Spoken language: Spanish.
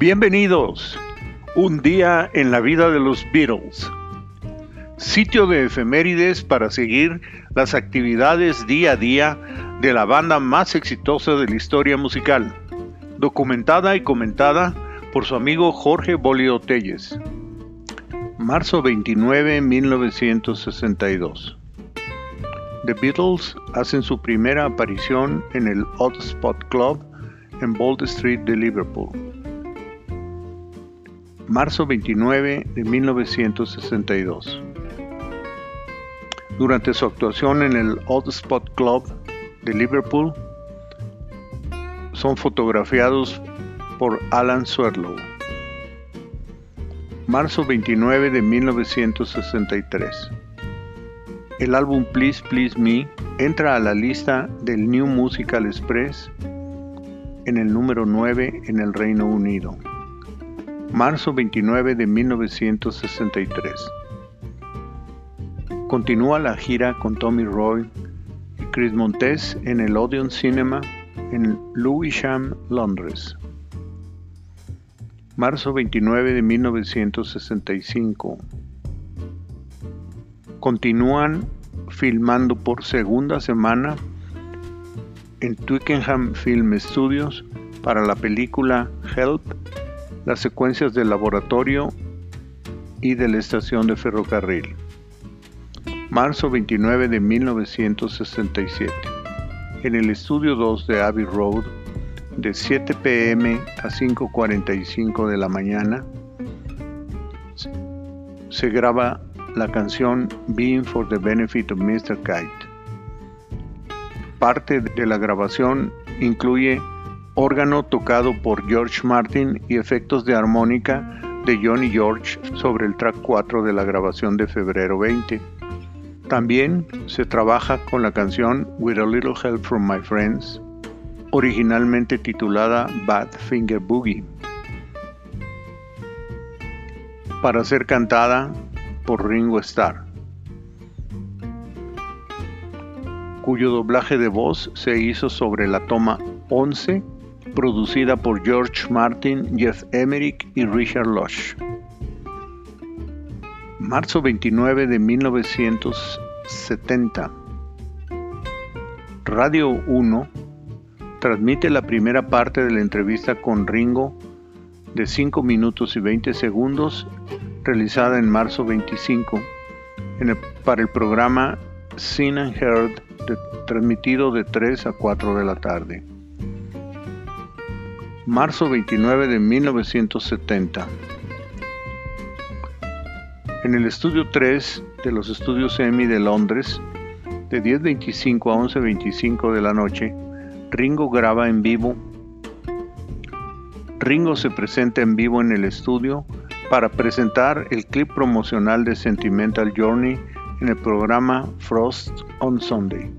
Bienvenidos. Un día en la vida de los Beatles. Sitio de efemérides para seguir las actividades día a día de la banda más exitosa de la historia musical, documentada y comentada por su amigo Jorge Bolio Telles. Marzo 29, 1962. The Beatles hacen su primera aparición en el Odd Spot Club en Bold Street de Liverpool. Marzo 29 de 1962. Durante su actuación en el Odd Spot Club de Liverpool, son fotografiados por Alan Swerdlow. Marzo 29 de 1963. El álbum Please Please Me entra a la lista del New Musical Express en el número 9 en el Reino Unido. Marzo 29 de 1963. Continúa la gira con Tommy Roy y Chris Montes en el Odeon Cinema en Lewisham, Londres. Marzo 29 de 1965. Continúan filmando por segunda semana en Twickenham Film Studios para la película Help las secuencias del laboratorio y de la estación de ferrocarril. Marzo 29 de 1967. En el estudio 2 de Abbey Road, de 7 pm a 5.45 de la mañana, se graba la canción Being for the Benefit of Mr. Kite. Parte de la grabación incluye órgano tocado por George Martin y efectos de armónica de Johnny George sobre el track 4 de la grabación de febrero 20. También se trabaja con la canción With a Little Help from My Friends, originalmente titulada Bad Finger Boogie, para ser cantada por Ringo Starr, cuyo doblaje de voz se hizo sobre la toma 11 producida por George Martin, Jeff Emerick y Richard Lush. Marzo 29 de 1970. Radio 1 transmite la primera parte de la entrevista con Ringo de 5 minutos y 20 segundos realizada en marzo 25 para el programa Seen and Heard transmitido de 3 a 4 de la tarde marzo 29 de 1970. En el estudio 3 de los estudios EMI de Londres, de 10.25 a 11.25 de la noche, Ringo graba en vivo. Ringo se presenta en vivo en el estudio para presentar el clip promocional de Sentimental Journey en el programa Frost on Sunday.